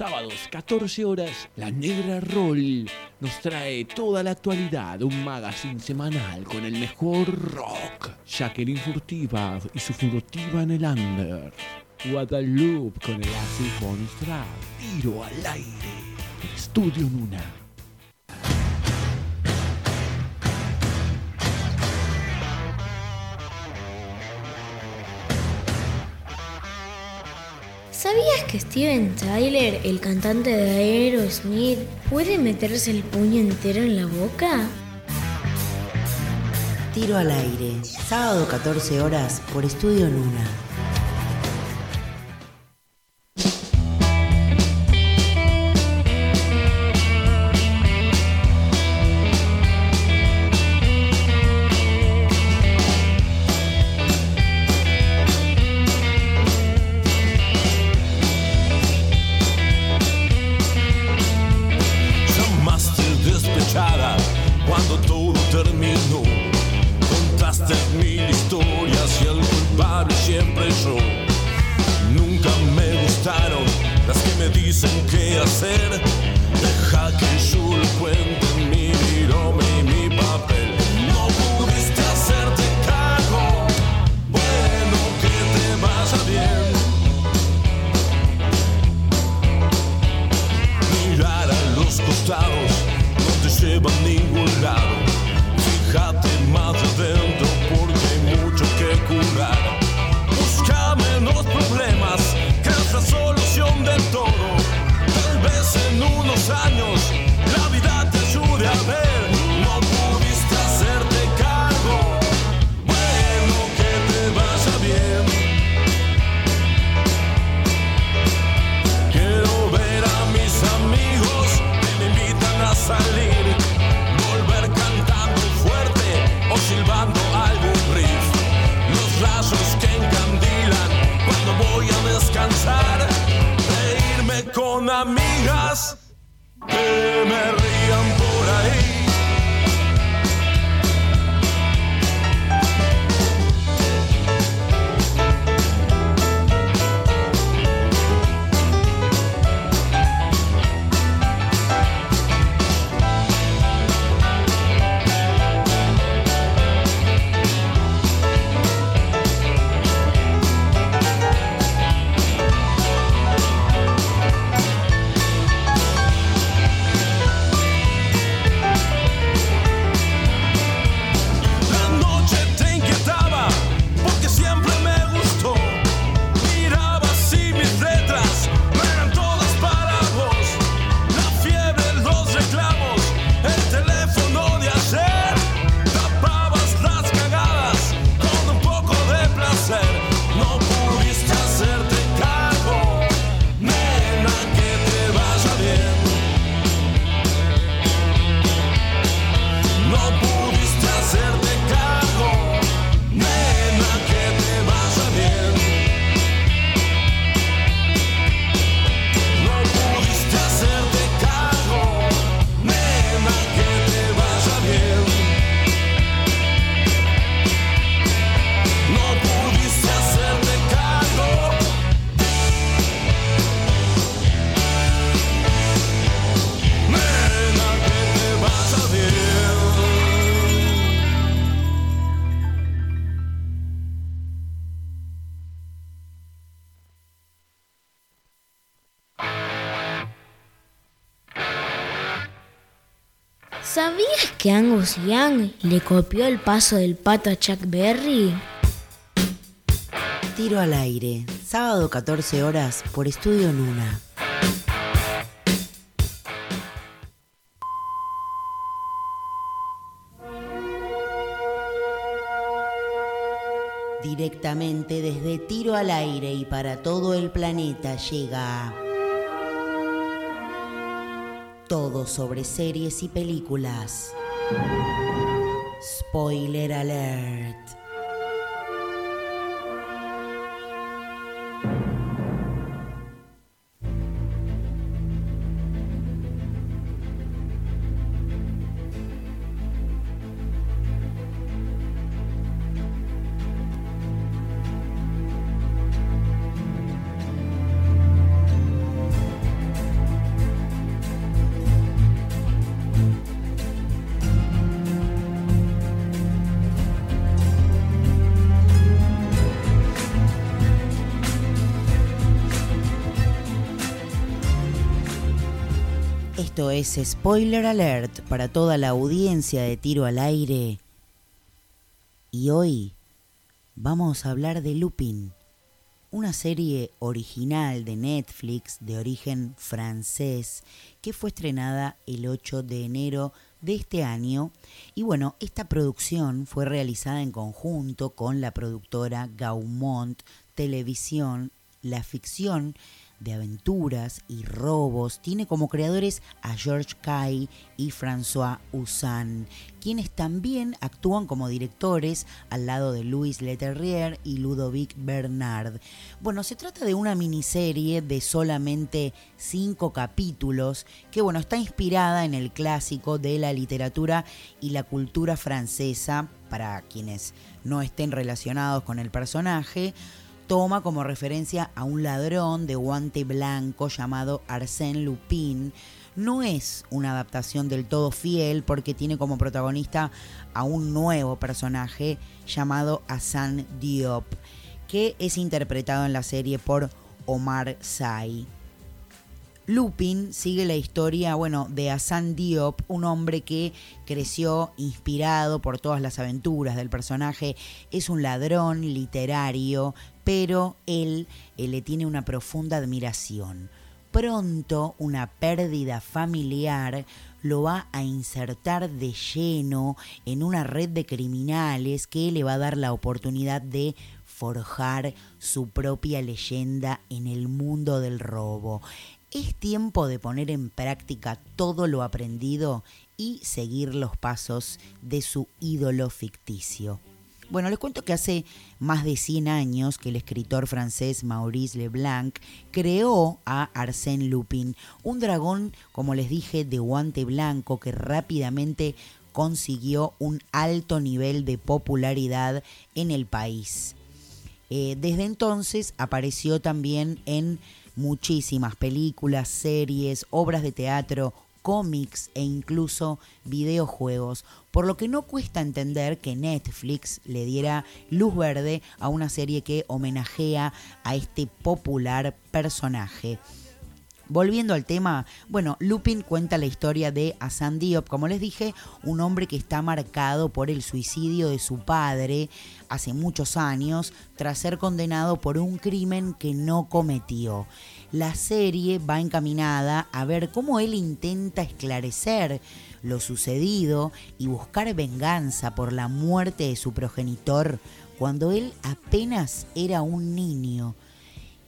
Sábados, 14 horas, La Negra Roll nos trae toda la actualidad, un magazine semanal con el mejor rock. Jacqueline Furtiva y su furtiva en el under. Guadalupe con el acid bonus track. Tiro al aire. Estudio Nuna. ¿Sabías que Steven Tyler, el cantante de Aerosmith, puede meterse el puño entero en la boca? Tiro al aire, sábado 14 horas por Estudio Luna. Amigas que me rían por ahí. Que Angus Young le copió el paso del pato a Chuck Berry? Tiro al aire, sábado 14 horas por Estudio Luna. Directamente desde Tiro al aire y para todo el planeta llega todo sobre series y películas. Spoiler alert. Es Spoiler Alert para toda la audiencia de Tiro al Aire. Y hoy vamos a hablar de Lupin, una serie original de Netflix de origen francés que fue estrenada el 8 de enero de este año. Y bueno, esta producción fue realizada en conjunto con la productora Gaumont Televisión. La ficción de aventuras y robos, tiene como creadores a George Kay y François Usan, quienes también actúan como directores al lado de Louis Leterrier y Ludovic Bernard. Bueno, se trata de una miniserie de solamente cinco capítulos que, bueno, está inspirada en el clásico de la literatura y la cultura francesa, para quienes no estén relacionados con el personaje, toma como referencia a un ladrón de guante blanco llamado Arsène Lupin. No es una adaptación del todo fiel porque tiene como protagonista a un nuevo personaje llamado Hassan Diop, que es interpretado en la serie por Omar Sy. Lupin sigue la historia, bueno, de Hassan Diop, un hombre que creció inspirado por todas las aventuras del personaje. Es un ladrón literario, pero él, le tiene una profunda admiración. Pronto una pérdida familiar lo va a insertar de lleno en una red de criminales que le va a dar la oportunidad de forjar su propia leyenda en el mundo del robo. Es tiempo de poner en práctica todo lo aprendido y seguir los pasos de su ídolo ficticio. Bueno, les cuento que hace más de 100 años que el escritor francés Maurice Leblanc creó a Arsène Lupin, un dragón, como les dije, de guante blanco que rápidamente consiguió un alto nivel de popularidad en el país. Eh, desde entonces apareció también en muchísimas películas, series, obras de teatro, cómics e incluso videojuegos, por lo que no cuesta entender que Netflix le diera luz verde a una serie que homenajea a este popular personaje. Volviendo al tema, bueno, Lupin cuenta la historia de Hassan Diop, como les dije, un hombre que está marcado por el suicidio de su padre hace muchos años tras ser condenado por un crimen que no cometió. La serie va encaminada a ver cómo él intenta esclarecer lo sucedido y buscar venganza por la muerte de su progenitor cuando él apenas era un niño.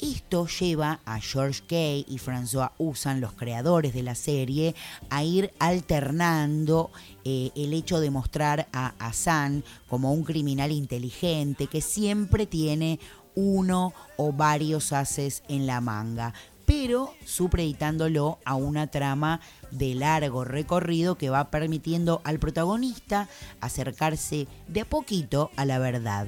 Esto lleva a George Kay y François Usan, los creadores de la serie, a ir alternando eh, el hecho de mostrar a Hassan como un criminal inteligente que siempre tiene uno o varios haces en la manga, pero supeditándolo a una trama de largo recorrido que va permitiendo al protagonista acercarse de a poquito a la verdad.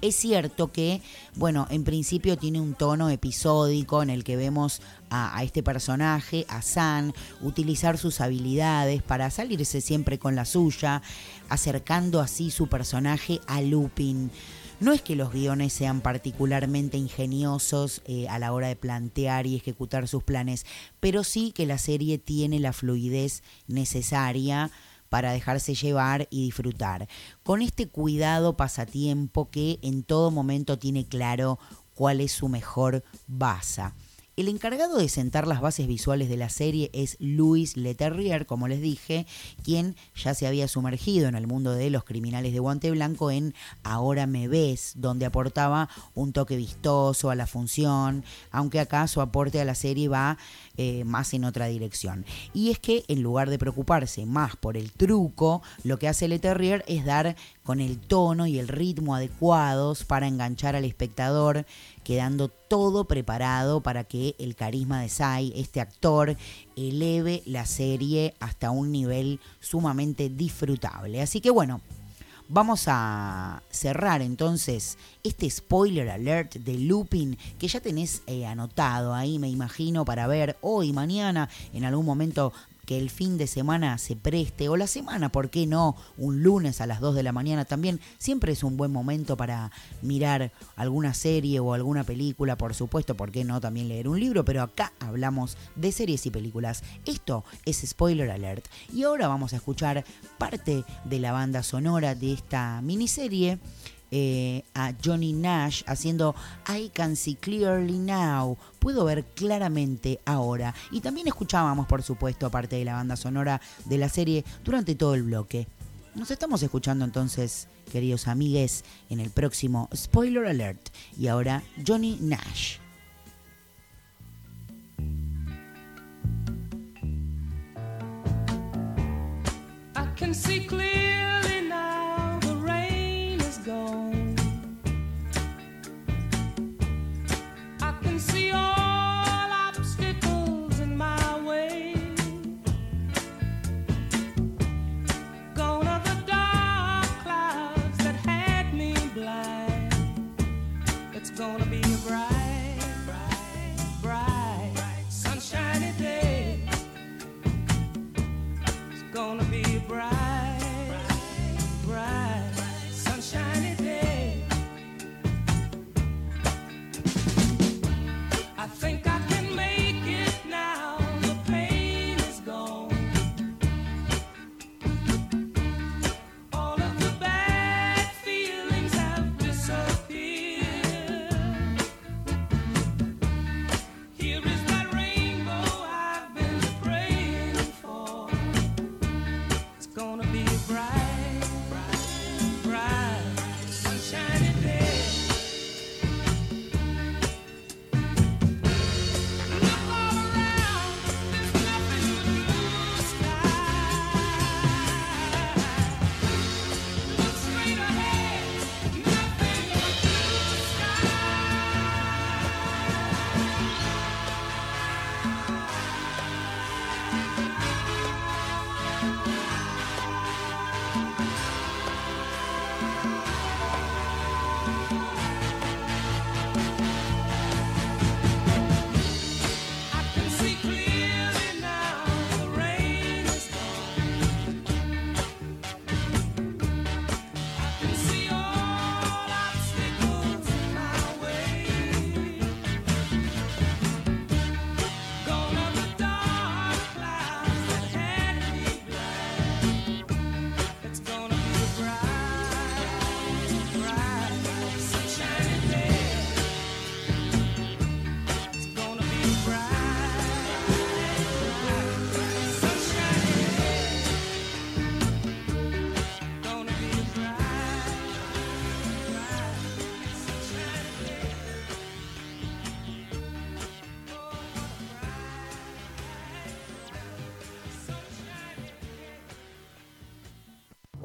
Es cierto que, bueno, en principio tiene un tono episódico en el que vemos a, este personaje, a San, utilizar sus habilidades para salirse siempre con la suya, acercando así su personaje a Lupin. No es que los guiones sean particularmente ingeniosos eh, a la hora de plantear y ejecutar sus planes, pero sí que la serie tiene la fluidez necesaria para dejarse llevar y disfrutar. Con este cuidado pasatiempo que en todo momento tiene claro cuál es su mejor base. El encargado de sentar las bases visuales de la serie es Louis Leterrier, como les dije, quien ya se había sumergido en el mundo de los criminales de guante blanco en Ahora me ves, donde aportaba un toque vistoso a la función, aunque acá su aporte a la serie va eh, más en otra dirección. Y es que en lugar de preocuparse más por el truco, lo que hace Leterrier es dar con el tono y el ritmo adecuados para enganchar al espectador quedando todo preparado para que el carisma de Sai, este actor, eleve la serie hasta un nivel sumamente disfrutable. Así que bueno, Vamos a cerrar entonces este spoiler alert de Looping que ya tenés eh, anotado ahí, me imagino, para ver hoy, mañana, en algún momento que el fin de semana se preste, o la semana, ¿por qué no? Un lunes a las 2 de la mañana también, siempre es un buen momento para mirar alguna serie o alguna película, por supuesto, ¿por qué no también leer un libro? Pero acá hablamos de series y películas. Esto es Spoiler Alert. Y ahora vamos a escuchar parte de la banda sonora de esta miniserie. Eh, a Johnny Nash haciendo I Can See Clearly Now. Puedo ver claramente ahora. Y también escuchábamos, por supuesto, parte de la banda sonora de la serie durante todo el bloque. Nos estamos escuchando entonces, queridos amigues, en el próximo Spoiler Alert. Y ahora Johnny Nash. I can see clearly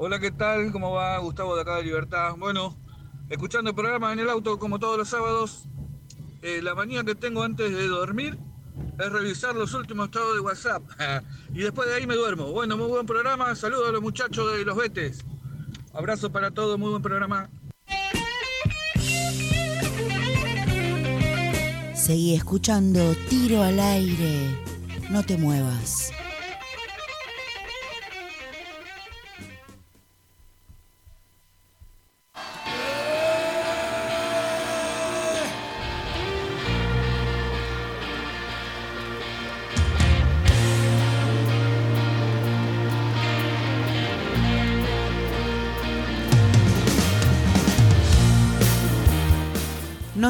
Hola, ¿qué tal? ¿Cómo va? Gustavo de acá de Libertad. Bueno, escuchando el programa en el auto como todos los sábados. Eh, la manía que tengo antes de dormir es revisar los últimos estados de WhatsApp. y después de ahí me duermo. Bueno, muy buen programa. Saludos a los muchachos de los Betes. Abrazo para todos, muy buen programa. Seguí escuchando Tiro al aire. No te muevas.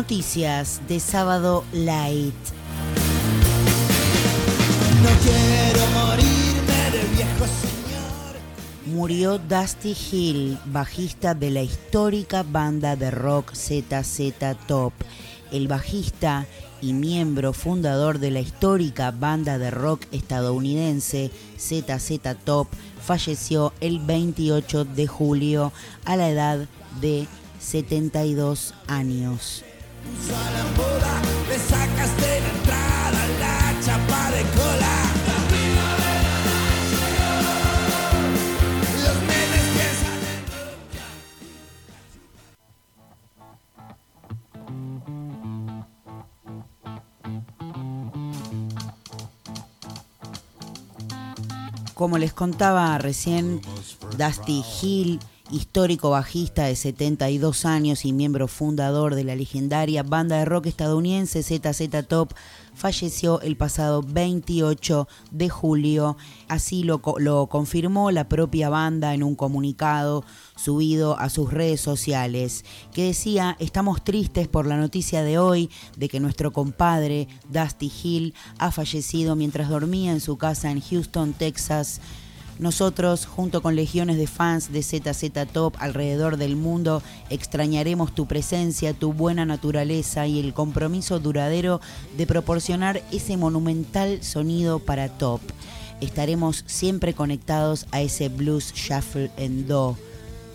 Noticias de sábado light. No quiero morirme de viejo señor. Murió Dusty Hill, bajista de la histórica banda de rock ZZ Top. El bajista y miembro fundador de la histórica banda de rock estadounidense ZZ Top falleció el 28 de julio a la edad de 72 años. Como les contaba recién, Dusty Hill, histórico bajista de 72 años y miembro fundador de la legendaria banda de rock estadounidense ZZ Top, falleció el pasado 28 de julio. Así lo, lo confirmó la propia banda en un comunicado subido a sus redes sociales, que decía, estamos tristes por la noticia de hoy de que nuestro compadre Dusty Hill ha fallecido mientras dormía en su casa en Houston, Texas. Nosotros, junto con legiones de fans de ZZ Top alrededor del mundo, extrañaremos tu presencia, tu buena naturaleza y el compromiso duradero de proporcionar ese monumental sonido para Top. Estaremos siempre conectados a ese blues shuffle en do,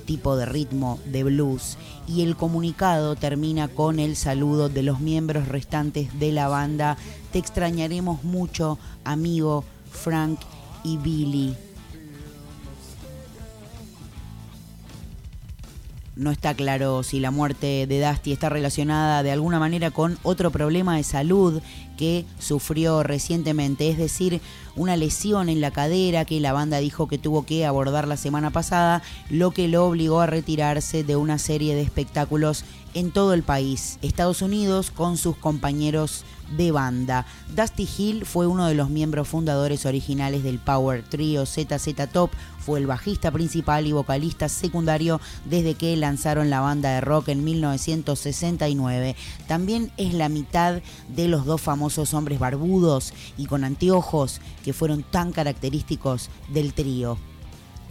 tipo de ritmo de blues. Y el comunicado termina con el saludo de los miembros restantes de la banda. Te extrañaremos mucho, amigo Frank y Billy. No está claro si la muerte de Dusty está relacionada de alguna manera con otro problema de salud que sufrió recientemente, es decir, una lesión en la cadera que la banda dijo que tuvo que abordar la semana pasada, lo que lo obligó a retirarse de una serie de espectáculos en todo el país, Estados Unidos, con sus compañeros de banda. Dusty Hill fue uno de los miembros fundadores originales del Power Trio ZZ Top, fue el bajista principal y vocalista secundario desde que lanzaron la banda de rock en 1969. También es la mitad de los dos famosos hombres barbudos y con anteojos que fueron tan característicos del trío.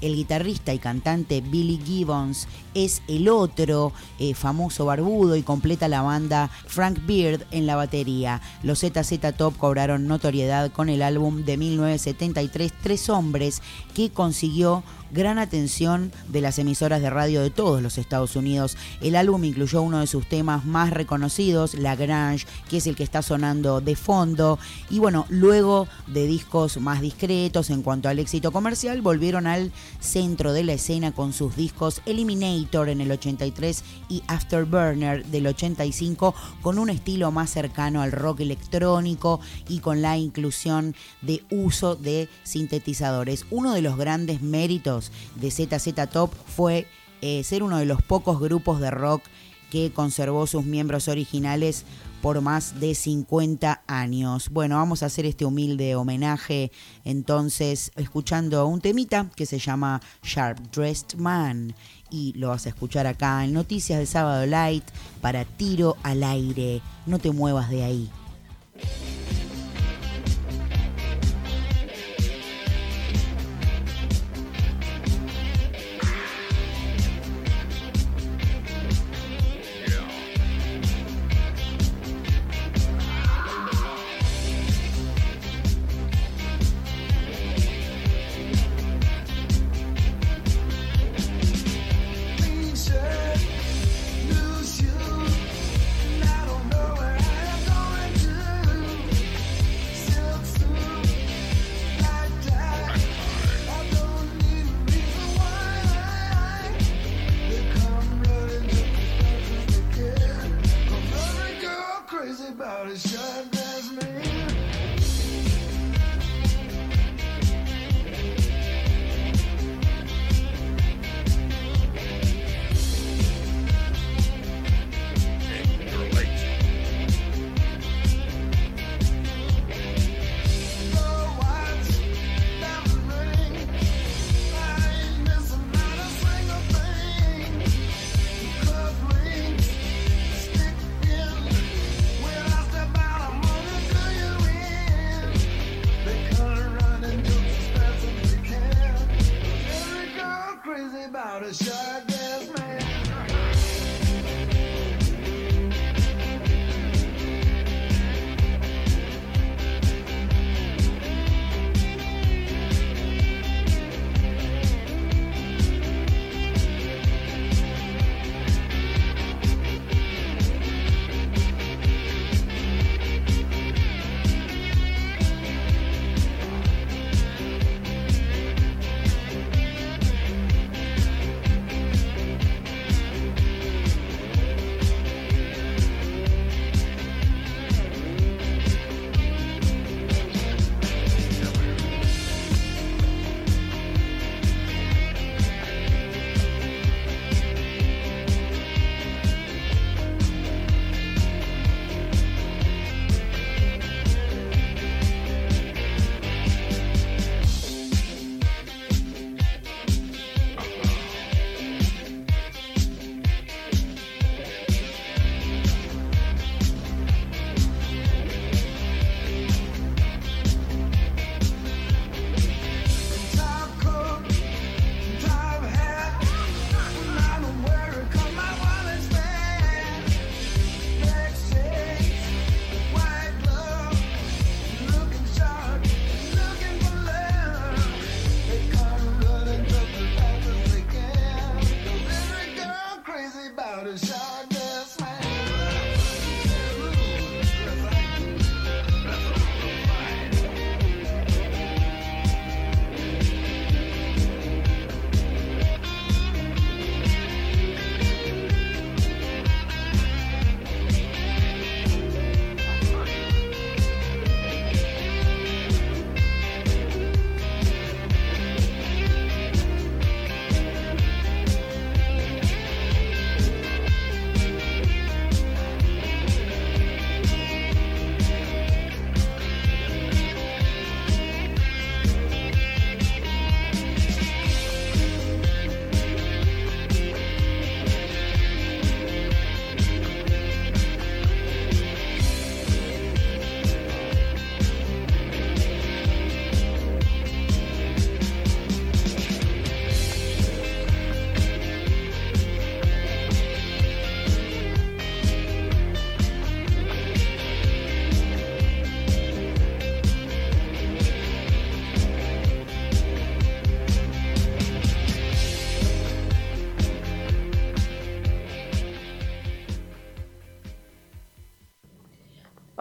El guitarrista y cantante Billy Gibbons es el otro eh, famoso barbudo y completa la banda Frank Beard en la batería. Los ZZ Top cobraron notoriedad con el álbum de 1973 Tres Hombres que consiguió gran atención de las emisoras de radio de todos los Estados Unidos. El álbum incluyó uno de sus temas más reconocidos, La Grange, que es el que está sonando de fondo. Y bueno, luego de discos más discretos en cuanto al éxito comercial, volvieron al centro de la escena con sus discos Eliminator en el 83 y Afterburner del 85, con un estilo más cercano al rock electrónico y con la inclusión de uso de sintetizadores. Uno de los grandes méritos de ZZ Top fue eh, ser uno de los pocos grupos de rock que conservó sus miembros originales por más de 50 años. Bueno, vamos a hacer este humilde homenaje entonces escuchando un temita que se llama Sharp Dressed Man y lo vas a escuchar acá en Noticias de Sábado Light para tiro al aire. No te muevas de ahí.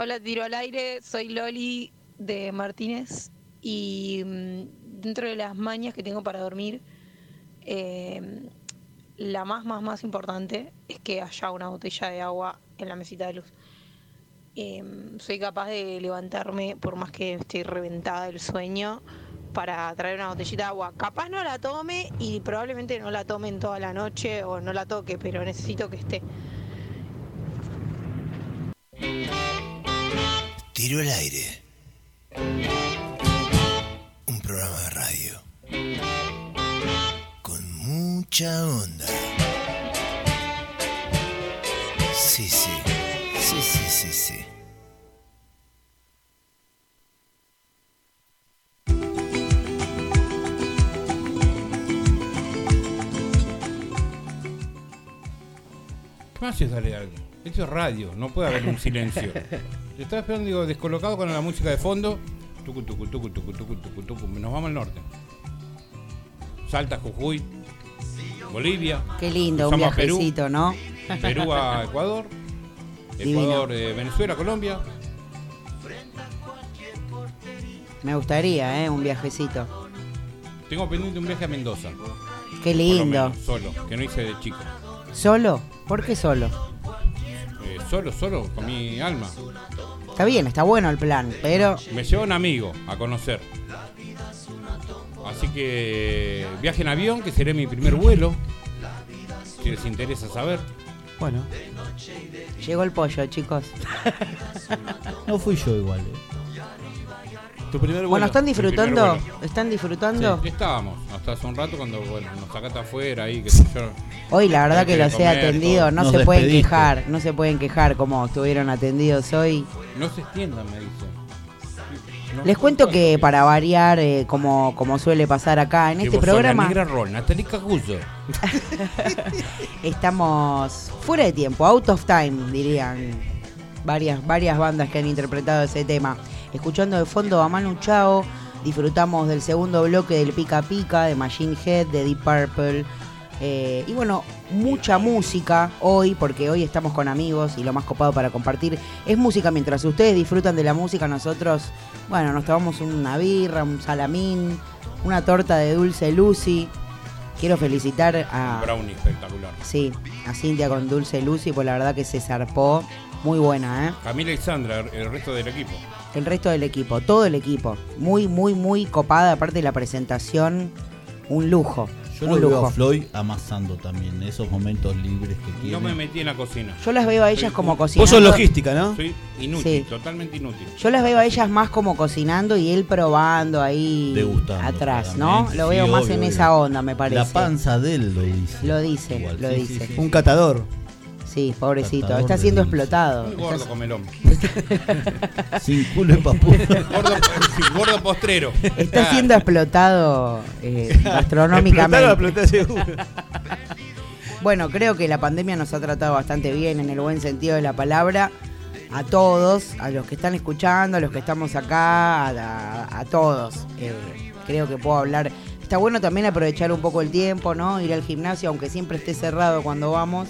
Hola, tiro al aire. Soy Loli de Martínez y mm, dentro de las mañas que tengo para dormir, eh, la más, más, más importante es que haya una botella de agua en la mesita de luz. Eh, soy capaz de levantarme por más que esté reventada del sueño para traer una botellita de agua. Capaz no la tome y probablemente no la tome en toda la noche o no la toque, pero necesito que esté. Tiro al aire. Un programa de radio. Con mucha onda. Sí, sí. Sí, sí, sí, sí. ¿Qué más es dale algo? Esto es radio, no puede haber un silencio. Yo estaba esperando, digo, descolocado con la música de fondo. Tucu, tucu, tucu, tucu, tucu, tucu, tucu. Nos vamos al norte. Salta, Jujuy, Bolivia. Qué lindo, un Perú, viajecito, ¿no? Perú a Ecuador. Divino. Ecuador, eh, Venezuela, Colombia. Me gustaría, ¿eh? Un viajecito. Tengo pendiente un viaje a Mendoza. Qué lindo. menos, solo, que no hice de chico. ¿Solo? ¿Por qué solo? Eh, solo, solo, con mi alma. Está bien, está bueno el plan, pero Me lleva un amigo a conocer. Así que viaje en avión, que será mi primer vuelo. Si les interesa saber. Bueno, llegó el pollo, chicos. no fui yo igual. eh. Tu primer vuelo. Bueno, ¿están disfrutando? vuelo. ¿Están disfrutando? Sí, estábamos hasta hace un rato cuando bueno, nos sacaste afuera ahí, que sé yo. Hoy la verdad que los he comer, atendido, todo. no Nos se pueden despediste. quejar, no se pueden quejar como estuvieron atendidos hoy. No se extiendan, me dice. No Les cuento que para variar, eh, como, como suele pasar acá en Que este vos sos programa, La negra roll, Natalie Caguso. estamos fuera de tiempo, out of time, dirían varias, varias bandas que han interpretado ese tema. Escuchando de fondo a Manu Chao, disfrutamos del segundo bloque del Pica Pica, de Machine Head, de Deep Purple. eh, y bueno, mucha música hoy, porque hoy estamos con amigos y lo más copado para compartir es música. Mientras ustedes disfrutan de la música, nosotros, bueno, nos tomamos una birra, un salamín, una torta de dulce Lucy. Quiero felicitar a, Brownie espectacular. Sí, a Cintia con Dulce Lucy, pues la verdad que se zarpó. Muy buena, ¿eh? Camila y Sandra, el resto del equipo. El resto del equipo, todo el equipo. Muy, muy, muy copada. Aparte de la presentación, un lujo. Yo un lo veo a Floyd amasando también, esos momentos libres que tiene. No me metí en la cocina. Yo las veo a ellas Soy como un- cocinando. Vos sos logística, ¿no? Soy inútil, Sí. totalmente inútil. Yo las veo a ellas más como cocinando y él probando ahí Degustando, atrás, ¿no? Lo veo sí, más obvio, en obvio. esa onda, me parece. La panza de él lo dice. Lo dice, Igual, lo sí, dice. sí, sí. Un catador. Sí, pobrecito. Catador Está siendo explotado. Está- gordo comelón. Sin culo y papú. gordo, gordo postrero. Está siendo explotado eh, gastronómicamente. o explotar seguro. Bueno, creo que la pandemia nos ha tratado bastante bien en el buen sentido de la palabra. A todos, a los que están escuchando, a los que estamos acá, a, a- a todos. Eh, creo que puedo hablar. Está bueno también aprovechar un poco el tiempo, ¿no? Ir al gimnasio, aunque siempre esté cerrado cuando vamos.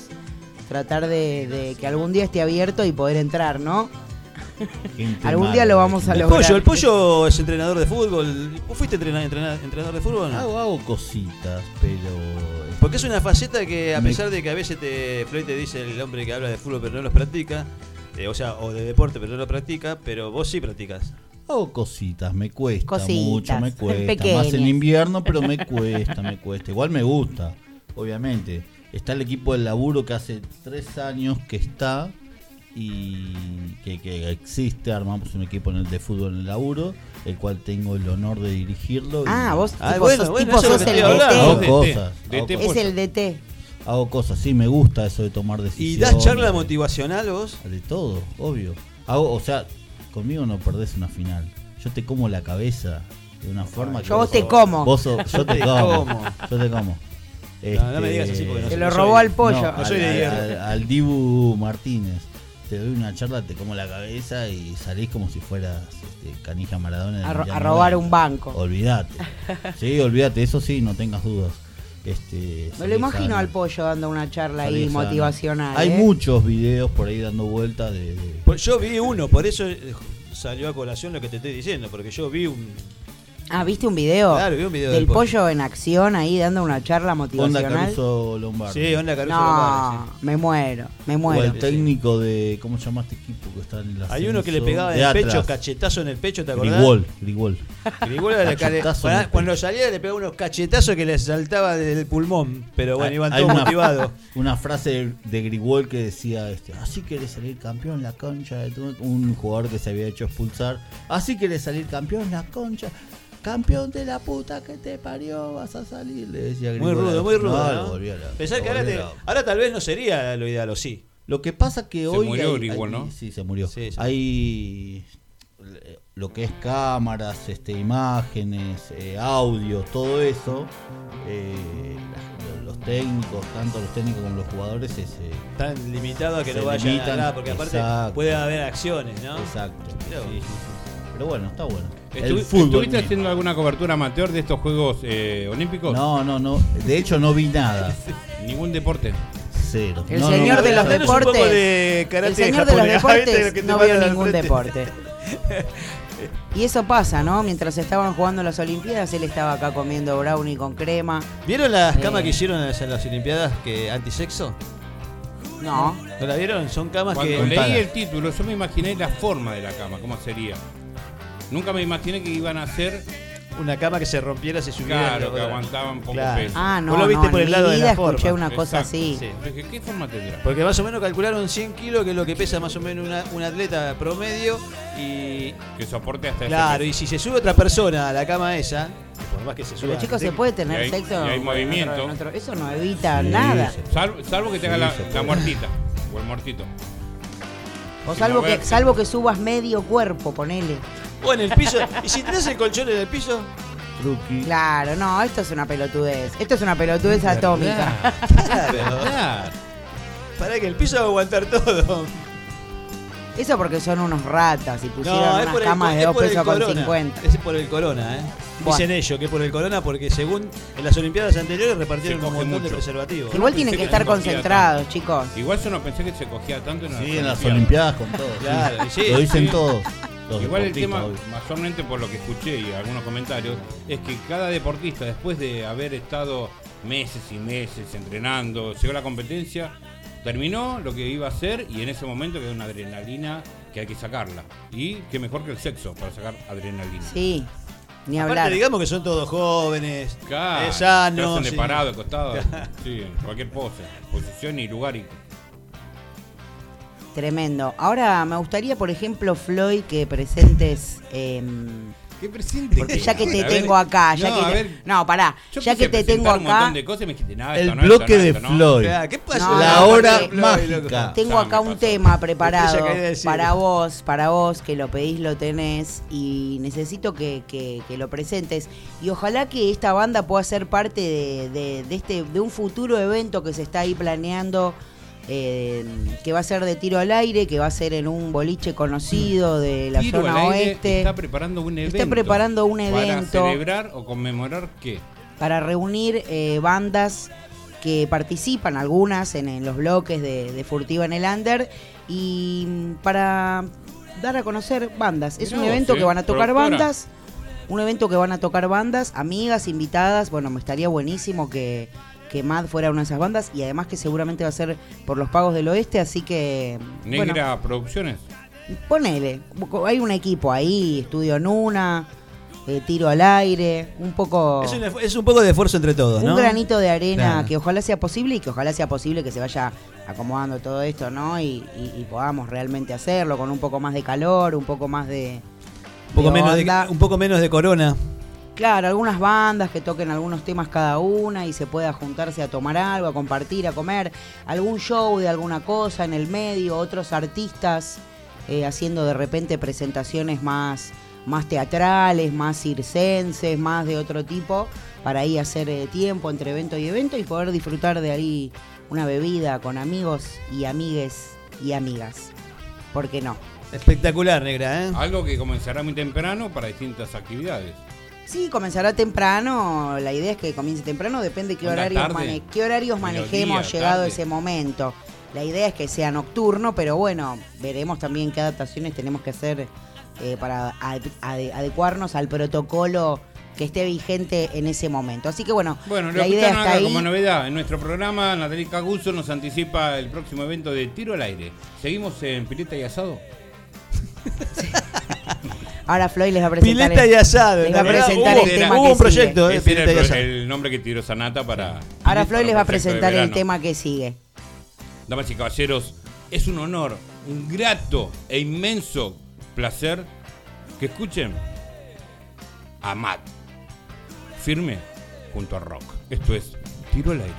Tratar de, de que algún día esté abierto y poder entrar, ¿no? Gente Algún día lo vamos a El lograr. pollo, el pollo es entrenador de fútbol. ¿Vos fuiste entrena- entrena- entrenador de fútbol o no? Hago, hago cositas, pero. Porque es una faceta que, a Me- pesar de que a veces te, Floyd te dice el hombre que habla de fútbol pero no los practica, eh, o sea, o de deporte pero no lo practica, pero vos sí practicas. Hago cositas, me cuesta Cositas, mucho, me cuesta. pequeñas. Más en invierno, pero me cuesta, me cuesta. Igual me gusta, obviamente. Está el equipo del laburo que hace tres años que está y que, que existe. Armamos un equipo en el de fútbol en el laburo, el cual tengo el honor de dirigirlo. y Ah, vos Ah, sos, bueno, tipo el. Hago DT. cosas. DT, hago DT. cosas. Es el DT. Hago cosas, sí, me gusta eso de tomar ¿Y decisiones. das charla motivacional vos? De todo, obvio. Hago, o sea, conmigo no perdés una final. Yo te como la cabeza de una forma que Yo vos te como. Vos sos- yo te como. Yo te como. No, no me digas así porque no Se lo robó soy- al pollo. No, No soy de al, hierro. al- al Dibu Martínez. Te doy una charla, te como la cabeza y salís como si fueras este, canija Maradona. A, ro- a robar 90. un banco. Olvídate. Sí, olvídate, eso sí, no tengas dudas. Me Este, lo salí imagino al pollo dando una charla salí ahí motivacional. Hay ¿eh? muchos videos por ahí dando vueltas de, de- Pues yo vi uno, por eso eh, salió a colación lo que te estoy diciendo, porque yo vi un. Ah, ¿viste un video? Claro, vi un video del del pollo. pollo. en acción ahí dando una charla Onda motivacional. Caruso Lombardi. Sí, onda Caruso no, Lombardi, me muero, me O muero. el técnico de. ¿Cómo se llama este equipo que está en la Hay uno que le pegaba en el pecho, cachetazo en el pecho, ¿te acordás? Grigol, Grigol. Grigol era en el cuando, cuando salía le pegaba unos cachetazos que le saltaba del pulmón, pero bueno, Hay- iban todos una- motivados. Una frase de, Grigol que decía, este, así querés salir campeón la concha de tu-". Un jugador que se había hecho expulsar. Así querés salir campeón la concha. Campeón de la puta que te parió, vas a salir, le decía Muy rudo, muy rudo. No, que ahora, te- ahora tal vez no sería lo ideal, o sí. Lo que pasa que Se hoy. murió hay- hay- ¿no? Sí, se murió. Sí, se hay lo que es cámaras, este, imágenes, eh, audio, todo eso. eh, los técnicos, tanto los técnicos como los jugadores, es, eh, Tan limitado a que Se no vayan limitan, a nada, porque aparte exacto. puede haber acciones, ¿no? Exacto. Mirá vos. Sí, sí, sí. Pero bueno, está bueno. Estuvi- El fútbol. ¿Estuviste mismo. haciendo alguna cobertura amateur de estos Juegos eh, Olímpicos? No, no, no. De hecho, no vi nada. Ningún deporte. Cero. El No, señor no, de no, los un poco deportes. de karate El señor de los deportes te no vio ningún deporte. Y eso pasa, ¿no? Mientras estaban jugando las Olimpiadas, él estaba acá comiendo brownie con crema. ¿Vieron las Eh. camas que hicieron en las, en las Olimpiadas que antisexo? No. ¿No la vieron? Son camas Cuando que. leí el título, yo me imaginé la forma de la cama, cómo sería. Nunca me imaginé que iban a hacer Una cama que se rompiera, se subiera. Claro, que aguantaban poco Claro. peso. Ah, no, Vos lo viste no, por en el mi lado de vida la escuché forma. una cosa Exacto, así. sí. ¿Qué forma tendrá? Porque más o menos calcularon 100 kilos, que es lo que pesa más o menos una- un atleta promedio. Y Que soporte hasta claro, y si se sube otra persona a la cama esa, por más que se suba. Pero chicos, ¿se puede tener Y hay- sexo? y hay en movimiento. otro- en otro- Eso no evita Sí, nada. Salvo, salvo que te haga Sí, la, la muertita o el muertito. O salvo que, salvo que subas medio cuerpo, ponele. O en el piso. ¿Y si tenés el colchón en el piso? Truqui. Claro, no, esto es una pelotudez. Esto es una pelotudez atómica. Claro. Para que el piso va a aguantar todo. Eso porque son unos ratas y pusieron No, unas por el, camas de es 2 por el pesos con corona. 50. Es por el corona, ¿eh? Bueno. Dicen ellos que es por el corona porque según en las Olimpiadas anteriores repartieron un montón de preservativos. Igual no tienen que que estar concentrados, chicos. Igual yo no pensé que se cogía tanto en las Sí, en las Olimpiadas. Con todo. Claro, sí, Lo dicen sí. todos. Los Igual el tema, obvio. mayormente por lo que escuché y algunos comentarios, es que cada deportista, después de haber estado meses y meses entrenando, llegó a la competencia, terminó lo que iba a hacer y en ese momento quedó una adrenalina que hay que sacarla. Y qué mejor que el sexo para sacar adrenalina. Sí, ni Aparte, hablar. digamos que son todos jóvenes, Claro, sanos. de sí. parado, de costado, sí, en cualquier pose, posición y lugar. Y, Tremendo. Ahora me gustaría, por ejemplo, Floyd, que presentes. em, ¿Qué presente? porque ya que te A ver, tengo acá, ya no, que a te- ver, no, pará, yo ya que te tengo presentar un acá, montón de cosas y me dijiste, "Nah, El esto no, bloque esto no, de esto no". Floyd. ¿Qué pasa? No, La no, hora mágica. tengo acá un tema preparado para vos, para vos, que lo pedís, lo tenés, y necesito que, que- que lo presentes. Y ojalá que esta banda pueda ser parte de, de- de este, de un futuro evento que se está ahí planeando. Eh, que va a ser de tiro al aire, que va a ser en un boliche conocido de la Tiro zona al aire oeste. Está preparando un evento. Está preparando un evento. Para celebrar o conmemorar qué. para reunir eh, bandas que participan, algunas en, en los bloques de, de Furtiva en el Under, y mm, para dar a conocer bandas. Es Mirá un evento eh, que van a tocar productora. bandas, un evento que van a tocar bandas, amigas, invitadas. Bueno, me estaría buenísimo que, que Mad fuera una de esas bandas, y además que seguramente va a ser por los pagos del oeste, así que... bueno, Negra Producciones. Ponele, hay un equipo ahí, Estudio Nuna, eh, Tiro al Aire, un poco... Es un, esfu- es un poco de esfuerzo entre todos, ¿no? Un granito de arena Claro. que ojalá sea posible y que ojalá sea posible que se vaya acomodando todo esto, ¿no? Y, y- y podamos realmente hacerlo con un poco más de calor, un poco más de... Un poco, de menos de, onda. un poco menos de corona. Claro, algunas bandas que toquen algunos temas cada una y se pueda juntarse a tomar algo, a compartir, a comer, algún show de alguna cosa en el medio, otros artistas eh, haciendo de repente presentaciones más, más teatrales, más circenses, más de otro tipo, para ahí hacer eh, tiempo entre evento y evento y poder disfrutar de ahí una bebida con amigos y amigues y amigas. ¿Por qué no? Espectacular, negra, ¿eh? Algo que comenzará muy temprano para distintas actividades. Sí, comenzará temprano. La idea es que comience temprano, depende qué Onda horarios, mane- qué horarios manejemos llegado tarde. ese momento. La idea es que sea nocturno, pero bueno, veremos también qué adaptaciones tenemos que hacer eh, para ad- ade- adecuarnos al protocolo que esté vigente en ese momento. Así que bueno, Bueno, la idea está ahí. como novedad. En nuestro programa, Natalie Caguso nos anticipa el próximo evento de tiro al aire. ¿Seguimos en pileta y asado? Ahora Floyd les va a presentar Pileta el, y asado. les va a presentar Hubo- el tema hubo que un proyecto, sigue. eh, el, asado. el nombre que tiró Sanata para. Ahora Floyd les va a para presentar el tema que sigue. Damas y caballeros, es un honor, un grato e inmenso placer que escuchen a Matt firme junto a Rock. Esto es Tiro al aire.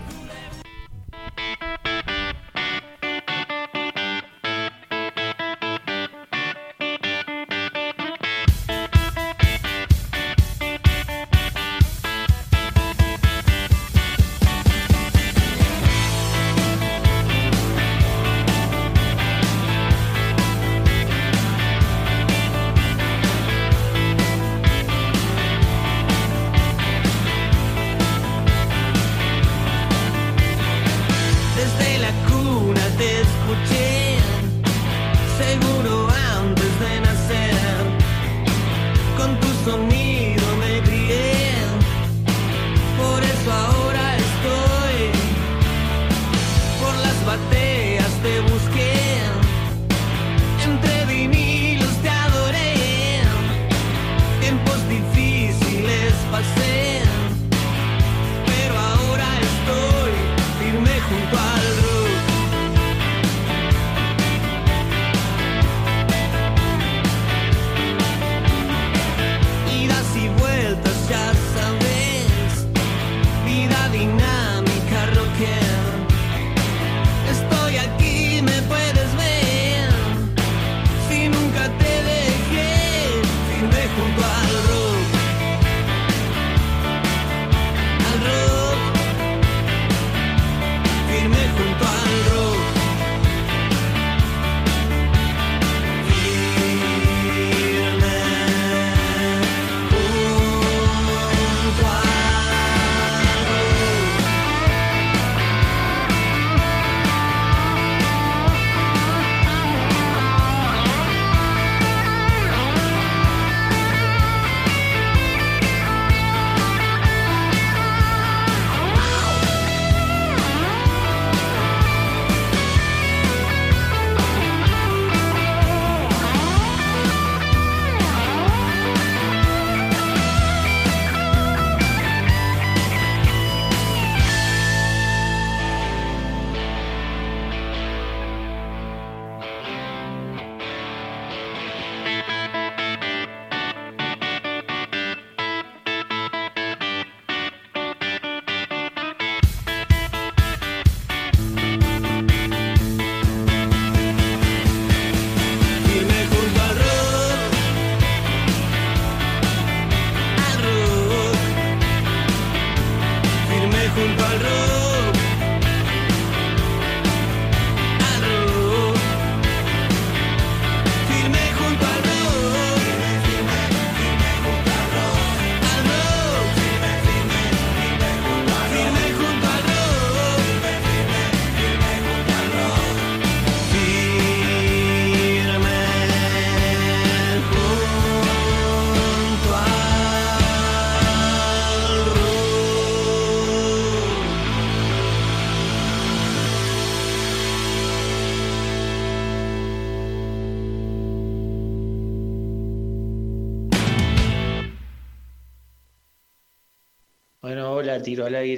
Vida dinámica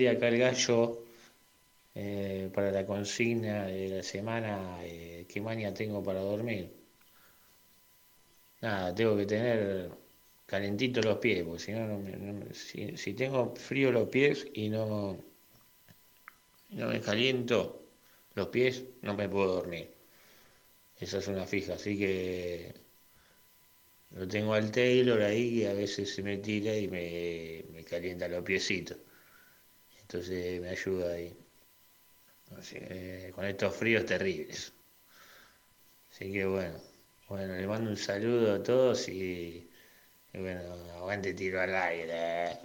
acá el gallo. eh, para la consigna de la semana, eh, ¿qué maña tengo para dormir? Nada, tengo que tener calentitos los pies, porque si no, no si, si tengo frío los pies y no, y no me caliento los pies, no me puedo dormir. Esa es una fija, así que lo tengo al Taylor ahí que a veces se me tira y me, me calienta los piecitos. Entonces me ayuda ahí. Así que, con estos fríos terribles. Así que bueno, bueno, le mando un saludo a todos y, y bueno, Aguante tiro al aire.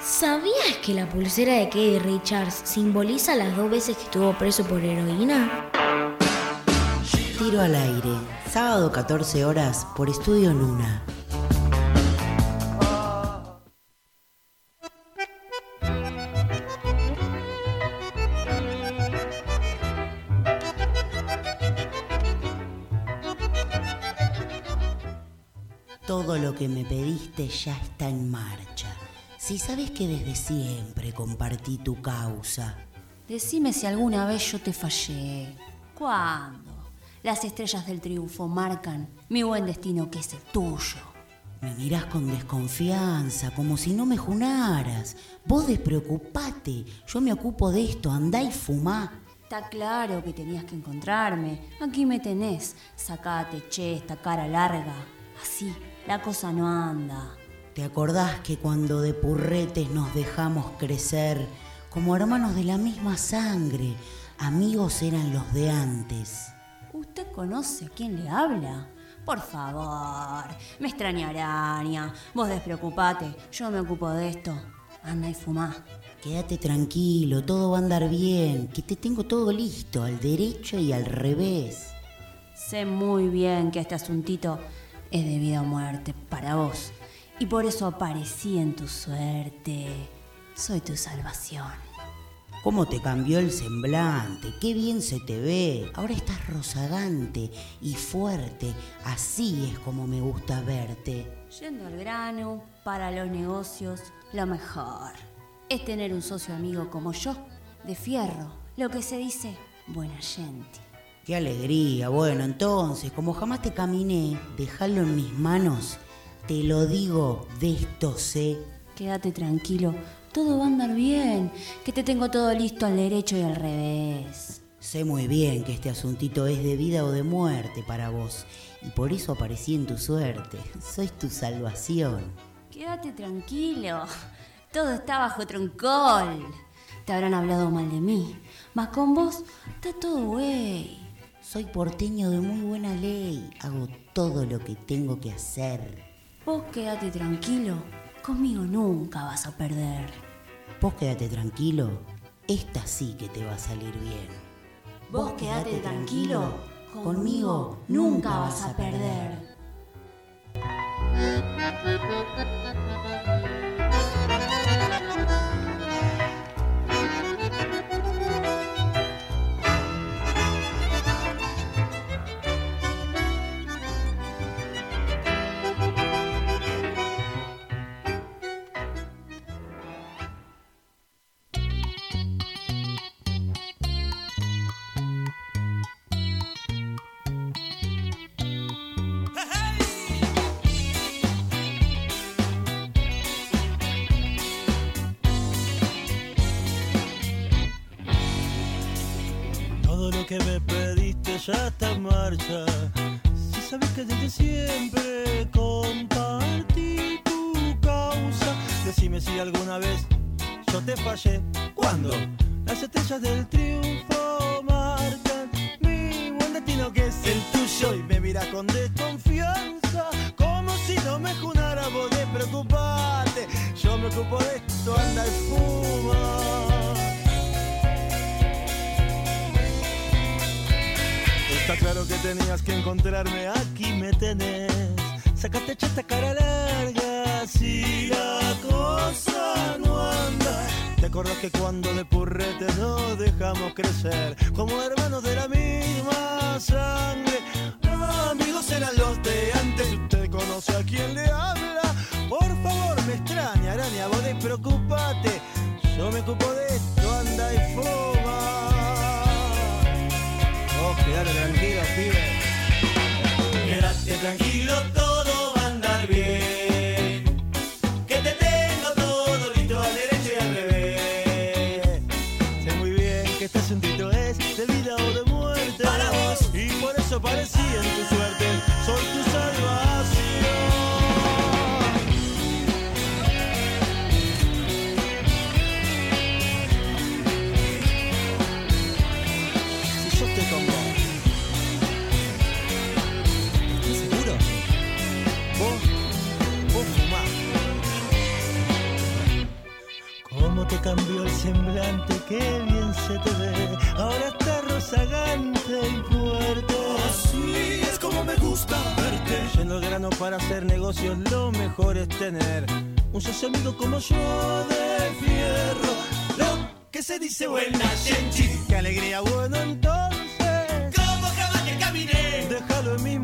¿Sabías que la pulsera de Keith Richards simboliza las dos veces que estuvo preso por heroína? Tiro al aire, sábado 14 horas por Estudio Luna. Que me pediste ya está en marcha. Si sabes que desde siempre compartí tu causa. Decime si alguna vez yo te fallé. ¿Cuándo? Las estrellas del triunfo marcan mi buen destino que es el tuyo. Me mirás con desconfianza, como si no me junaras. Vos despreocupate, yo me ocupo de esto, andá y fumá. Está claro que tenías que encontrarme. Aquí me tenés. Sacate, che, esta cara larga. Así, la cosa no anda. ¿Te acordás que cuando de purretes nos dejamos crecer, como hermanos de la misma sangre, amigos eran los de antes? ¿Usted conoce a quién le habla? Por favor, me extraña araña. Vos despreocupate, yo me ocupo de esto. Anda y fumá. Quédate tranquilo, todo va a andar bien, que te tengo todo listo, al derecho y al revés. Sé muy bien que este asuntito es de vida o muerte para vos. Y por eso aparecí en tu suerte. Soy tu salvación. ¿Cómo te cambió el semblante? Qué bien se te ve. Ahora estás rozagante y fuerte. Así es como me gusta verte. Yendo al grano, para los negocios, lo mejor es tener un socio amigo como yo, de fierro, lo que se dice buena gente. Qué alegría. Bueno, entonces, como jamás te caminé, déjalo en mis manos. Te lo digo, de esto sé. Quédate tranquilo, todo va a andar bien, que te tengo todo listo al derecho y al revés. Sé muy bien que este asuntito es de vida o de muerte para vos, y por eso aparecí en tu suerte. Soy tu salvación. Quédate tranquilo, todo está bajo troncol. Te habrán hablado mal de mí, mas con vos está todo güey. Soy porteño de muy buena ley, hago todo lo que tengo que hacer. Vos quédate tranquilo, conmigo nunca vas a perder. Vos quédate tranquilo, esta sí que te va a salir bien. Vos quédate tranquilo, conmigo nunca vas a perder. Si sabes que desde siempre compartí tu causa, decime si alguna vez yo te fallé. ¿Cuándo? Las estrellas del triunfo marcan mi buen destino que es el tuyo y me mira con desconfianza, como si no me junara vos de preocuparte. Yo me ocupo de esto, anda y fuma. Claro que tenías que encontrarme, aquí me tenés. Sácate ya esta cara larga, si la cosa no anda. ¿Te acordás que cuando de purrete nos dejamos crecer? Como hermanos de la misma sangre. Amigos eran los de antes, usted conoce a quién le habla. Por favor, me extraña, araña, vos despreocupate. Yo me ocupo de esto, anda y fuma. Vos quedate tranquilo, pibe. Quédate tranquilo, todo va a andar bien. Que te tengo todo listo al derecho y al revés. Sé muy bien que este asuntito es de vida o de muerte. Para vos. Y por eso parecí en tu cambió el semblante, qué bien se te ve. Ahora estás rozagante y fuerte. Así es como me gusta verte. Yendo al grano para hacer negocios, lo mejor es tener un socio amigo como yo de fierro. Lo Que se dice buena gente. Qué alegría, bueno, entonces. Como caballo caminé. Déjalo en mis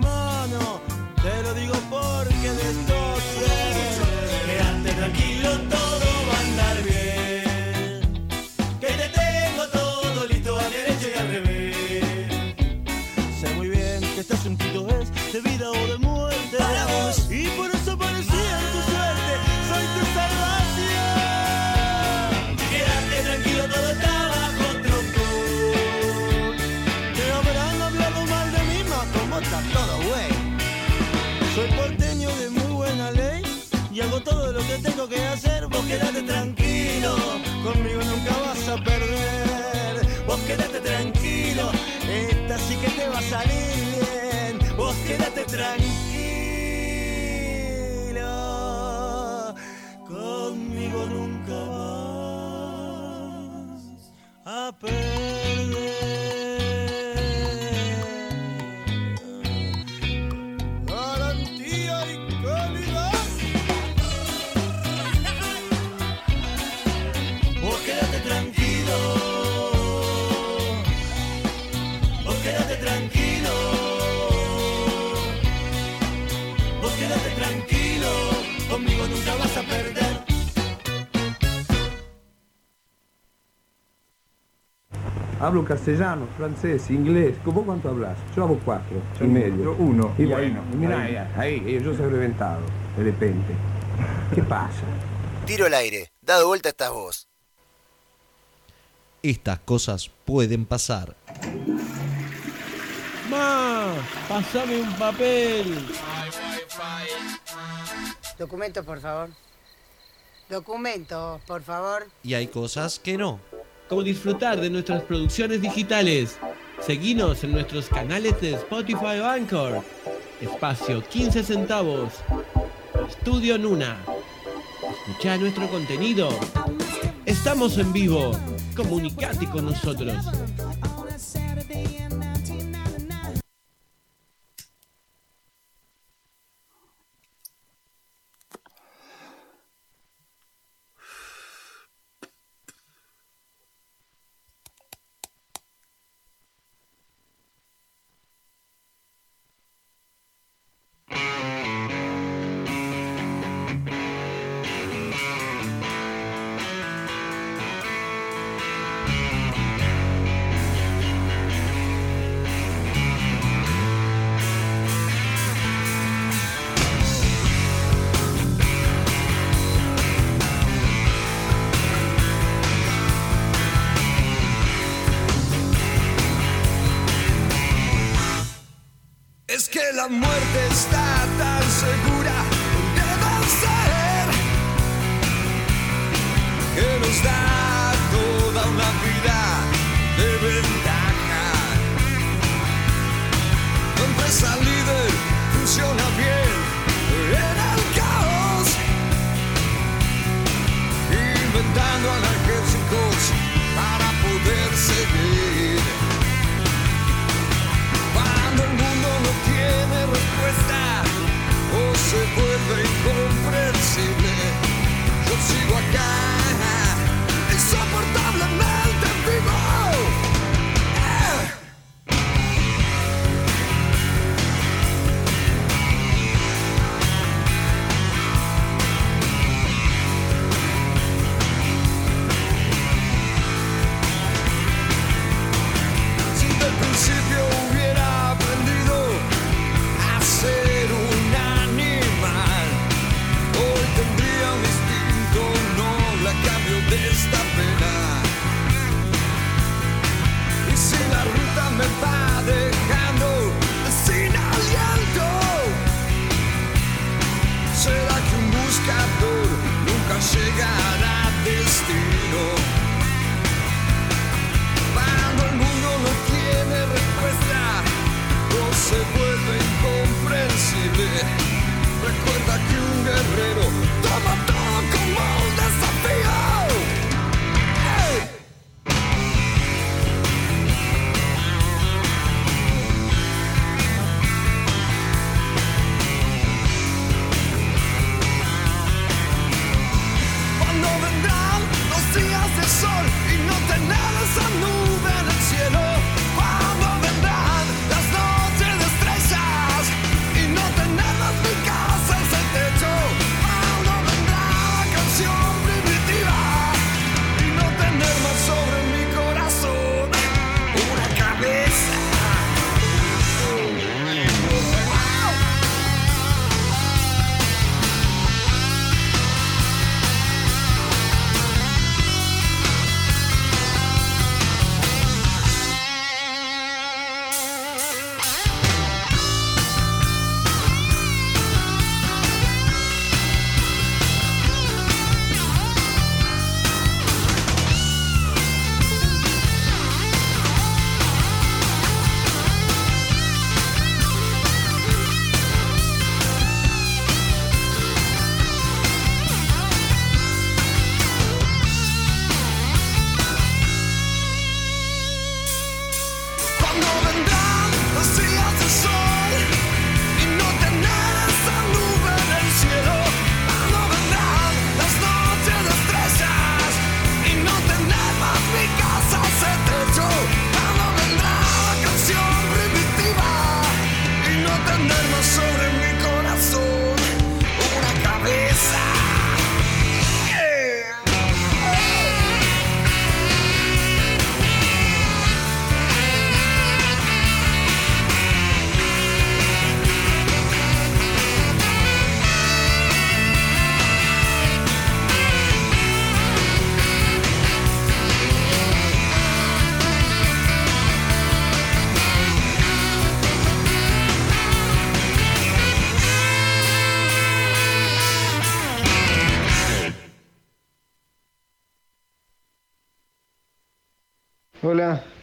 que. Vos quédate tranquilo, conmigo nunca vas a perder. Vos quédate tranquilo, esta sí que te va a salir bien. Vos quédate tranquilo, conmigo nunca Hablo castellano, francés, inglés. ¿Vos cuánto hablas? Yo hablo cuatro Yo- y medio. yo uno. Y bueno, ahí. ahí, ahí, yo soy reventado, de repente. ¿Qué pasa? Tiro al aire. Dado vuelta estás vos. Estas cosas pueden pasar. Ma, pasame un papel. Documentos, por favor. Documentos, por favor. Y hay cosas que no. Como disfrutar de nuestras producciones digitales. Seguinos en nuestros canales de Spotify o Anchor. Espacio 15 centavos. Estudio Nuna. Escucha nuestro contenido. Estamos en vivo. Comunicate con nosotros. Es que la muerte está tan segura debe ser que nos da toda una vida de ventaja. Empresa líder funciona bien se vuelve incomprensible, yo sigo acá,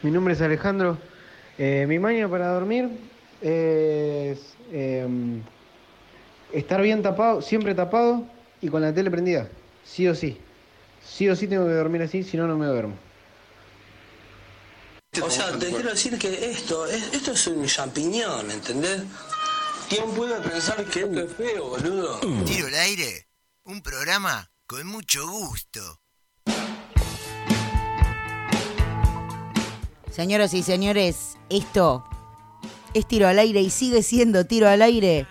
mi nombre es Alejandro. Eh, mi maña para dormir es em, estar bien tapado, siempre tapado y con la tele prendida. Sí o sí. Sí o sí tengo que dormir así, si no, no me duermo. O sea, te quiero decir que esto, es, esto es un champiñón, ¿entendés? ¿Quién puede pensar que esto es feo, boludo? Tiro al aire, un programa con mucho gusto. Señoras y señores, esto es tiro al aire y sigue siendo tiro al aire.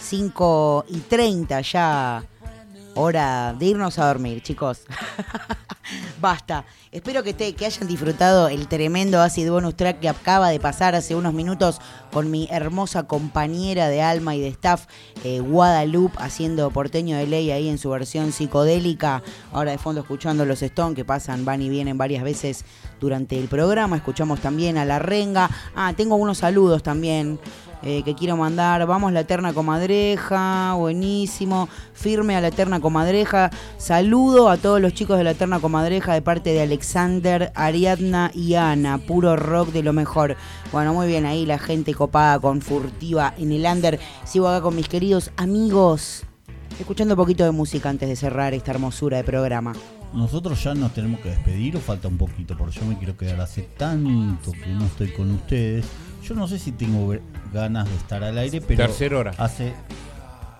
5 y 30 ya. Hora de irnos a dormir, chicos. Basta. Espero que, que hayan disfrutado el tremendo acid bonus track que acaba de pasar hace unos minutos con mi hermosa compañera de alma y de staff, eh, Guadalupe, haciendo porteño de ley ahí en su versión psicodélica. Ahora de fondo escuchando los Stone que pasan, van y vienen varias veces durante el programa. Escuchamos también a La Renga. Ah, tengo unos saludos también eh, que quiero mandar. Vamos la Eterna Comadreja, buenísimo. Firme a la Eterna Comadreja. Saludo a todos los chicos de la Eterna Comadreja de parte de Alexander, Ariadna y Ana. Puro rock de lo mejor. Bueno, muy bien ahí la gente copada con furtiva en el under. Sigo acá con mis queridos amigos. Escuchando un poquito de música antes de cerrar esta hermosura de programa. Nosotros ya nos tenemos que despedir o falta un poquito, porque yo me quiero quedar hace tanto que no estoy con ustedes. Yo no sé si tengo ganas de estar al aire, pero Tercera hora. hace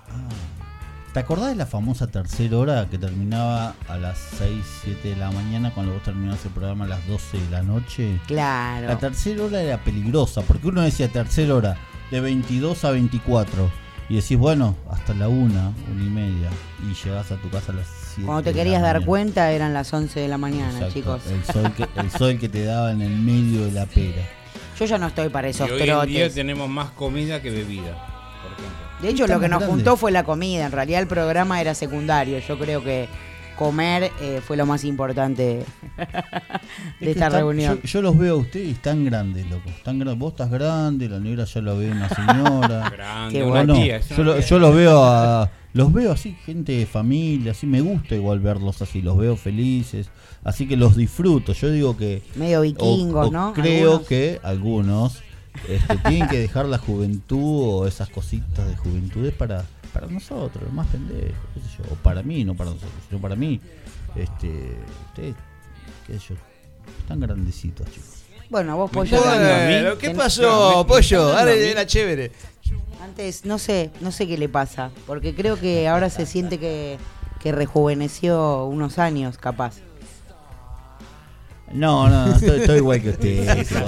Ah. ¿Te acordás de la famosa tercera hora que terminaba a las 6, 7 de la mañana cuando vos terminabas el programa a las 12 de la noche? Claro. La tercera hora era peligrosa, porque uno decía tercera hora de 22 a 24 y decís, bueno, hasta la 1, 1 y media y llegás a tu casa a las 7. Cuando te querías dar cuenta eran las 11 de la mañana, Exacto, chicos. El sol, que, el sol que te daba en el medio de la pera. Yo ya no estoy para esos Y hoy en día tenemos más comida que bebida, por ejemplo. De hecho, lo que nos juntó fue la comida. En realidad, el programa era secundario. Yo creo que comer eh, fue lo más importante de Es esta están- reunión. Yo, yo los veo a ustedes y están grandes, loco. Están grandes. Vos estás grande, la negra ya la veo una señora. Grande, Qué una No, no, tía, es una yo, lo- yo los veo a, los veo así, gente de familia, así me gusta igual verlos así, los veo felices, así que los disfruto. Yo digo que Medio o- vikingos, o ¿no? Creo Algunos. que algunos este, tienen que dejar la juventud o esas cositas de juventud para para nosotros, los más pendejos, qué sé yo, o para mí, no para nosotros, sino para mí. Este, ustedes, qué sé yo, están grandecitos, chicos. Bueno, vos, Pollo. Bueno, ¿qué pasó, Pollo? Ahora era chévere. Antes, no sé, no sé qué le pasa. Porque creo que ahora se siente que, que rejuveneció unos años, capaz. No, no, estoy, estoy igual que usted. Esa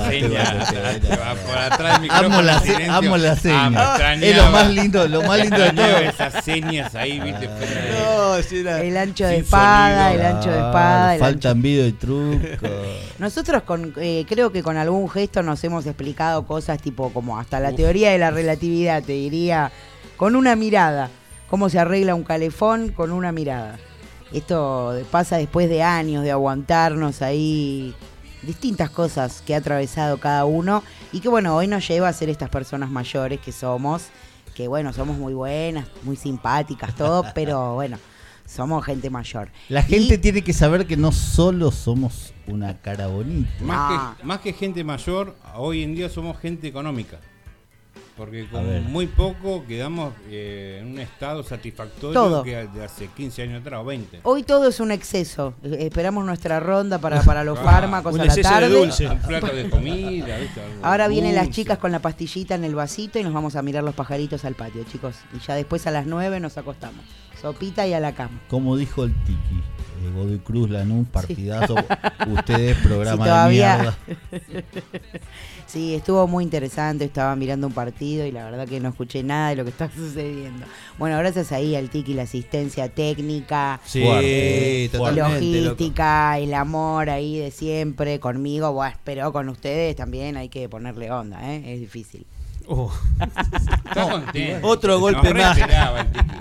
por atrás del Amo la, se- amo la Ah, seña. es lo más lindo, lo más lindo de todo. esas señas ahí, viste. No, sí, era- El ancho de Sin espada, sonido. el ancho de espada. el ancho- Faltan video y truco. Nosotros con, eh, creo que con algún gesto nos hemos explicado cosas tipo como hasta la teoría de la relatividad, te diría, con una mirada. Cómo se arregla un calefón con una mirada. Esto pasa después de años de aguantarnos ahí distintas cosas que ha atravesado cada uno y que bueno, hoy nos lleva a ser estas personas mayores que somos, que bueno, somos muy buenas, muy simpáticas, todo, pero bueno, somos gente mayor. La gente tiene que saber que no solo somos una cara bonita. Más, Ah. que, más que gente mayor, hoy en día somos gente económica. Porque con muy poco quedamos eh, en un estado satisfactorio Todo. que de hace 15 años atrás o 20. Hoy todo es un exceso. Eh, Esperamos nuestra ronda para, para los fármacos un a la de tarde. dulce. Un plato de comida, ¿viste? Algo Ahora vienen las chicas con la pastillita en el vasito y nos vamos a mirar los pajaritos al patio, chicos. Y ya después a las 9 nos acostamos. Sopita y a la cama. Como dijo el Tiki, Godoy Cruz, Lanús, partidazo. Ustedes, Sí, programa todavía- de mierda. Sí, estuvo muy interesante. Estaba mirando un partido y la verdad que no escuché nada de lo que está sucediendo. Bueno, gracias ahí al Tiki, la asistencia técnica, Sí, loco. logística, el amor ahí de siempre conmigo. Bueno, pero con ustedes también hay que ponerle onda, ¿eh? Es difícil. Uh, Está contento. Otro golpe más. esperaba el Tiki,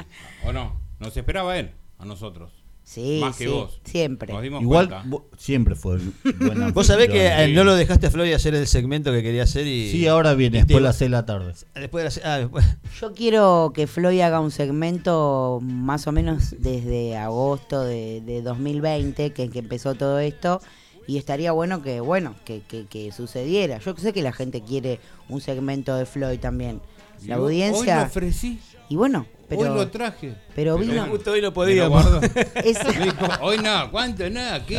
¿O no? Nos esperaba él, a nosotros. Sí, Más que sí, vos. siempre. Nos dimos Igual cuenta. siempre fue buena. Vos sabés que eh, no lo dejaste a Floyd hacer el segmento que quería hacer y. Sí, ahora viene, y te- después de las 6 de la tarde. Después de las- ah, después- Yo quiero que Floyd haga un segmento más o menos desde agosto de, de 2020, que, que empezó todo esto, y estaría bueno que, bueno, que, que, que sucediera. Yo sé que la gente quiere un segmento de Floyd también. La audiencia... Hoy lo ofrecí. Y bueno, pero... hoy lo traje. pero vino- Justo hoy lo Me dijo, hoy no, ¿cuánto? Nada, ¿qué?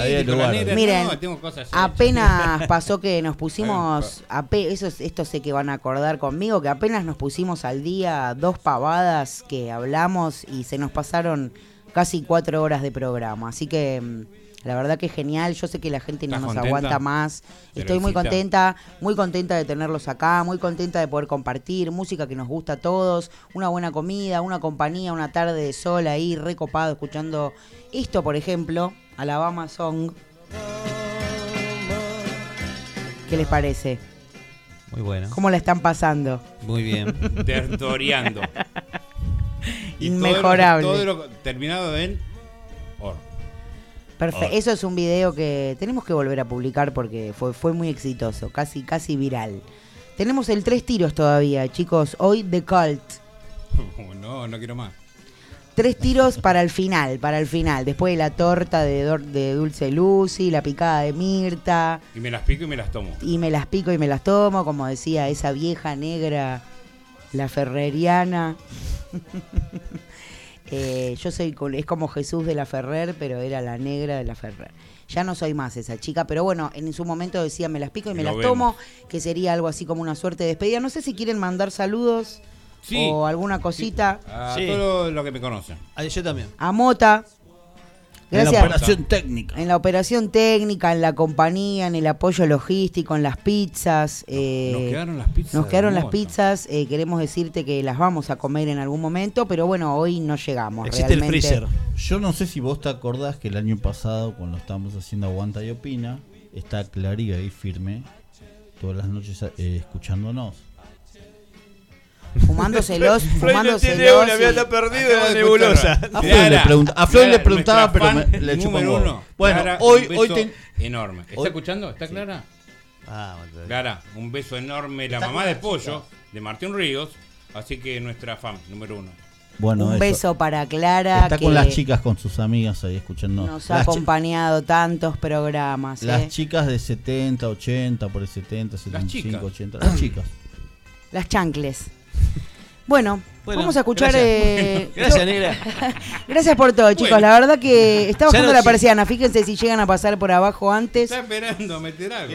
Negra, Miren, no, tengo cosas hechas. Apenas pasó que nos pusimos, ape- eso, es- esto sé que van a acordar conmigo, que apenas nos pusimos al día dos pavadas que hablamos y se nos pasaron casi cuatro horas de programa. Así que mm, la verdad que es genial, yo sé que la gente no ¿Estás nos contenta? aguanta más. ¿Te Estoy muy contenta, muy contenta de tenerlos acá, muy contenta de poder compartir música que nos gusta a todos, una buena comida, una compañía, una tarde de sol ahí, recopado, escuchando esto, por ejemplo, Alabama Song. ¿Qué les parece? Muy bueno. ¿Cómo la están pasando? Muy bien. Todo lo- Inmejorable. Todo lo, terminado en. Perfecto. Ah. Eso es un video que tenemos que volver a publicar porque fue, fue muy exitoso, casi, casi viral. Tenemos el tres tiros todavía, chicos. Hoy The Cult. No, no quiero más. Tres tiros para el final, para el final. Después de la torta de, de Dulce Lucy, la picada de Mirta. Y me las pico y me las tomo. Y me las pico y me las tomo, como decía esa vieja negra, la ferreriana. Eh, yo soy, col- es como Jesús de la Ferrer, pero era la negra de la Ferrer. Ya no soy más esa chica, pero bueno, en su momento decía me las pico y me Lo las vemos. tomo, que sería algo así como una suerte de despedida. No sé si quieren mandar saludos Sí. o alguna cosita. A Sí. todo lo que me conocen. Ah, yo también. A Mota. En la operación técnica. En la operación técnica, en la compañía, en el apoyo logístico, en las pizzas. eh, Nos quedaron las pizzas. nos quedaron las pizzas. eh, queremos decirte que las vamos a comer en algún momento, pero bueno, hoy no llegamos. Existe el realmente. freezer. Yo no sé si vos te acordás que el año pasado, cuando estábamos haciendo Aguanta y Opina, está Clariga ahí firme, todas las noches eh, escuchándonos. Fumándoselos, Floyd no fumándoselos. tiene una, y- está perdido en la nebulosa. A Floyd le, Clara, pregunta- a Floyd le Clara, preguntaba, pero me- le número huevo. uno. Bueno, Clara, hoy- un hoy ten- Enorme. ¿Está hoy- escuchando? ¿Está Clara? Ah, bueno, Clara, un beso enorme. La mamá de Pollo, de Martín Ríos. Así que nuestra fan número uno. Bueno, un eso. beso para Clara, Está que con las chicas, con sus amigas ahí escuchando. nos ha las, acompañado tantos programas. las eh. chicas de 70, 80, por el 70, 75, chicas. 80. Las chicas. Las chancles. Bueno, Bueno, vamos a escuchar. gracias. eh, Gracias, negra. Gracias por todo, chicos. Bueno. La verdad que está bajando no- la persiana. Fíjense si llegan a pasar por abajo antes. Está esperando meter algo.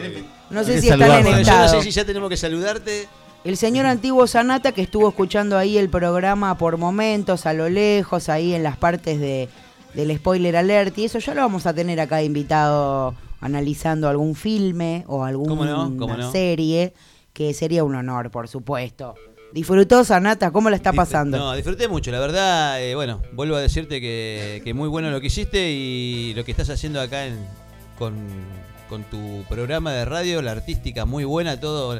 No sé si están en Bueno, yo no sé si ya tenemos que saludarte. El señor antiguo Sanata que estuvo escuchando ahí el programa por momentos, a lo lejos, ahí en las partes de, del spoiler alert y eso ya lo vamos a tener acá invitado analizando algún filme o ¿Cómo no? alguna ¿Cómo no? serie, que sería un honor, por supuesto. ¿Disfrutó, Sanata? ¿Cómo la está pasando? No, disfruté mucho, la verdad, eh, bueno, vuelvo a decirte que, que muy bueno lo que hiciste y lo que estás haciendo acá en- con, con tu programa de radio, la artística muy buena, todo.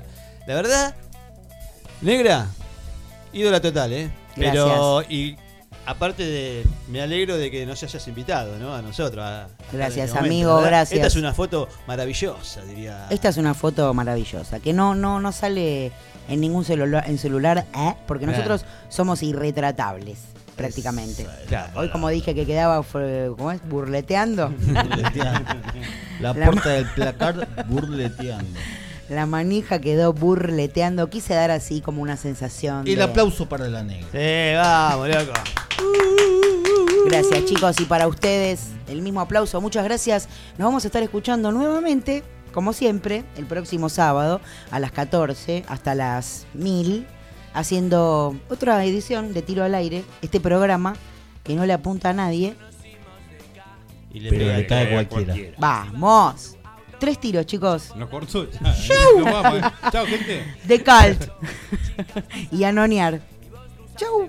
La verdad, negra, ídola total, ¿eh? Pero, y aparte de, me alegro de que nos hayas invitado, ¿no? A nosotros. a- Gracias, este amigo, ¿verdad? gracias. Esta es una foto maravillosa, diría. Esta es una foto maravillosa, que no, no, no sale en ningún celular, en celular ¿eh? porque Claro. nosotros somos irretratables, prácticamente. Claro. Hoy, como dije que quedaba, ¿cómo es? Burleteando. Burleteando. La La puerta del placar burleteando. La manija quedó burleteando. Quise dar así como una sensación. Y el de- aplauso para la negra. Sí, vamos, loco. Gracias, chicos. Y para ustedes, el mismo aplauso. Muchas gracias. Nos vamos a estar escuchando nuevamente, como siempre, el próximo sábado a las 14 hasta las 1000, haciendo otra edición de Tiro al Aire. Este programa que no le apunta a nadie. Y Pero pega le cae cae a cualquiera. cualquiera. ¡Vamos! Tres tiros, chicos. Nos cortó. ¡Chau! Nos vamos, eh. Chao, gente. De Calt. y Anoniar. ¡Chau!